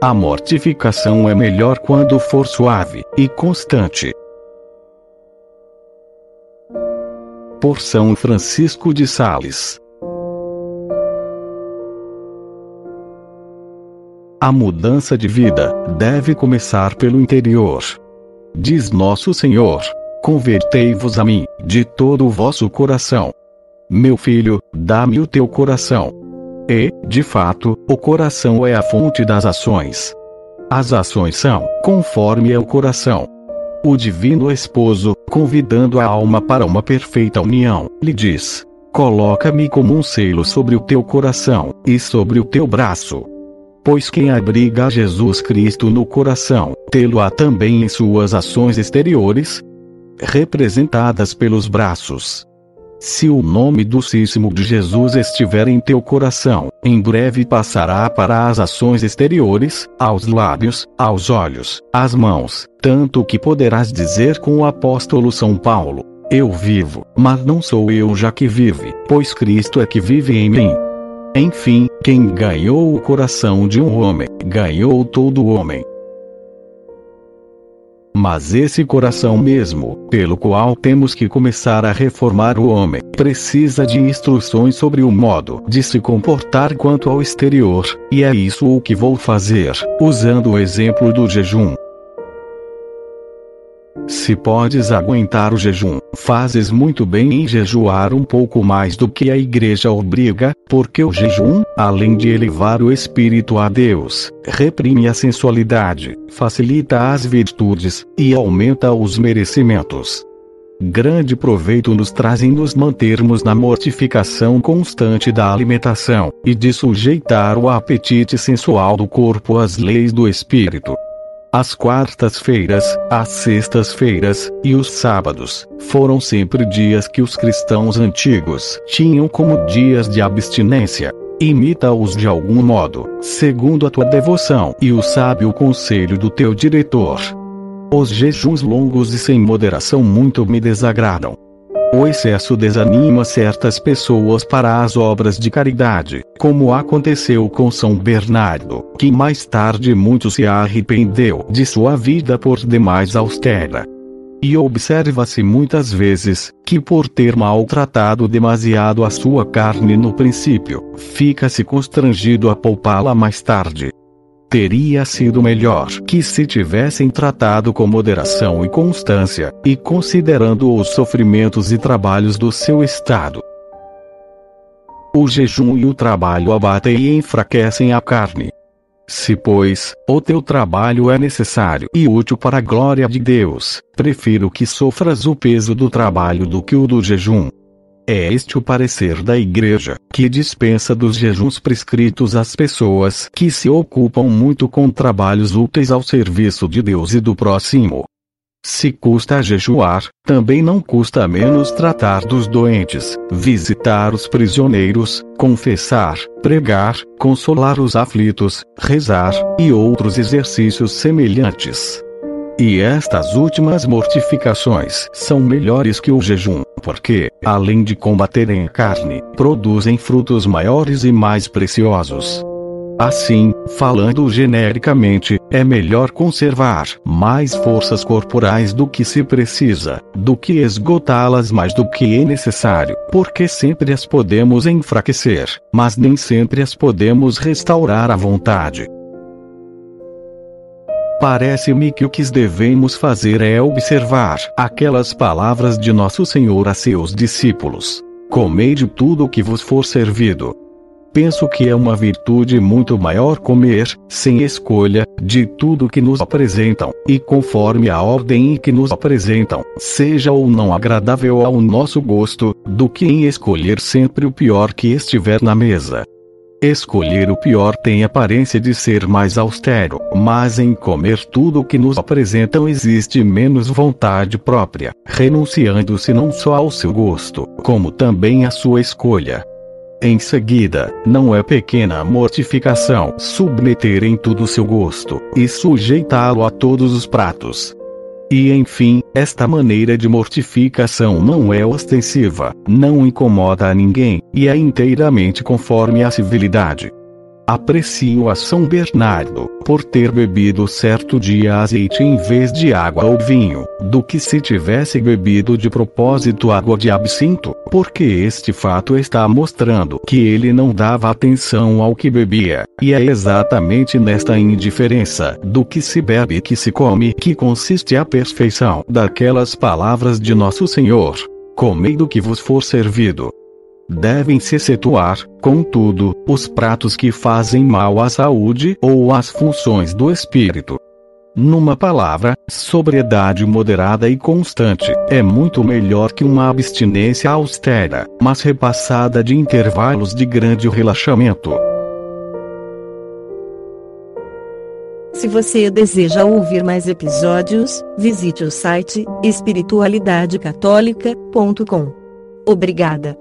A mortificação é melhor quando for suave e constante. Por São Francisco de Sales. A mudança de vida deve começar pelo interior. Diz Nosso Senhor: Convertei-vos a mim, de todo o vosso coração. Meu filho, dá-me o teu coração. E, de fato, o coração é a fonte das ações. As ações são, conforme é o coração. O Divino Esposo, convidando a alma para uma perfeita união, lhe diz: Coloca-me como um selo sobre o teu coração, e sobre o teu braço. Pois quem abriga Jesus Cristo no coração, tê-lo-á também em suas ações exteriores, representadas pelos braços. Se o nome docíssimo de Jesus estiver em teu coração, em breve passará para as ações exteriores, aos lábios, aos olhos, às mãos, tanto que poderás dizer com o apóstolo São Paulo: Eu vivo, mas não sou eu já que vive, pois Cristo é que vive em mim. Enfim, quem ganhou o coração de um homem, ganhou todo o homem. Mas esse coração mesmo, pelo qual temos que começar a reformar o homem, precisa de instruções sobre o modo de se comportar quanto ao exterior, e é isso o que vou fazer, usando o exemplo do jejum. Se podes aguentar o jejum, fazes muito bem em jejuar um pouco mais do que a igreja obriga, porque o jejum, além de elevar o espírito a Deus, reprime a sensualidade, facilita as virtudes e aumenta os merecimentos. Grande proveito nos trazem nos mantermos na mortificação constante da alimentação, e de sujeitar o apetite sensual do corpo às leis do espírito. As quartas-feiras, as sextas-feiras e os sábados foram sempre dias que os cristãos antigos tinham como dias de abstinência. Imita-os de algum modo, segundo a tua devoção e o sábio conselho do teu diretor. Os jejuns longos e sem moderação muito me desagradam. O excesso desanima certas pessoas para as obras de caridade, como aconteceu com São Bernardo, que mais tarde muito se arrependeu de sua vida por demais austera. E observa-se muitas vezes que, por ter maltratado demasiado a sua carne no princípio, fica-se constrangido a poupá-la mais tarde. Teria sido melhor que se tivessem tratado com moderação e constância, e considerando os sofrimentos e trabalhos do seu estado. O jejum e o trabalho abatem e enfraquecem a carne. Se, pois, o teu trabalho é necessário e útil para a glória de Deus, prefiro que sofras o peso do trabalho do que o do jejum. É este o parecer da Igreja, que dispensa dos jejuns prescritos às pessoas que se ocupam muito com trabalhos úteis ao serviço de Deus e do próximo. Se custa jejuar, também não custa menos tratar dos doentes, visitar os prisioneiros, confessar, pregar, consolar os aflitos, rezar, e outros exercícios semelhantes. E estas últimas mortificações são melhores que o jejum, porque, além de combaterem a carne, produzem frutos maiores e mais preciosos. Assim, falando genericamente, é melhor conservar mais forças corporais do que se precisa, do que esgotá-las mais do que é necessário, porque sempre as podemos enfraquecer, mas nem sempre as podemos restaurar à vontade. Parece-me que o que devemos fazer é observar aquelas palavras de Nosso Senhor a seus discípulos: Comei de tudo o que vos for servido. Penso que é uma virtude muito maior comer, sem escolha, de tudo que nos apresentam, e conforme a ordem em que nos apresentam, seja ou não agradável ao nosso gosto, do que em escolher sempre o pior que estiver na mesa. Escolher o pior tem aparência de ser mais austero, mas em comer tudo o que nos apresentam existe menos vontade própria, renunciando-se não só ao seu gosto, como também à sua escolha. Em seguida, não é pequena mortificação submeter em tudo seu gosto, e sujeitá-lo a todos os pratos. E enfim, esta maneira de mortificação não é ostensiva, não incomoda a ninguém, e é inteiramente conforme à civilidade. Aprecio a São Bernardo, por ter bebido certo dia azeite em vez de água ou vinho, do que se tivesse bebido de propósito água de absinto, porque este fato está mostrando que ele não dava atenção ao que bebia, e é exatamente nesta indiferença do que se bebe e que se come que consiste a perfeição daquelas palavras de Nosso Senhor. Comei do que vos for servido, Devem-se excetuar, contudo, os pratos que fazem mal à saúde ou às funções do espírito. Numa palavra, sobriedade moderada e constante é muito melhor que uma abstinência austera, mas repassada de intervalos de grande relaxamento. Se você deseja ouvir mais episódios, visite o site espiritualidadecatólica.com. Obrigada.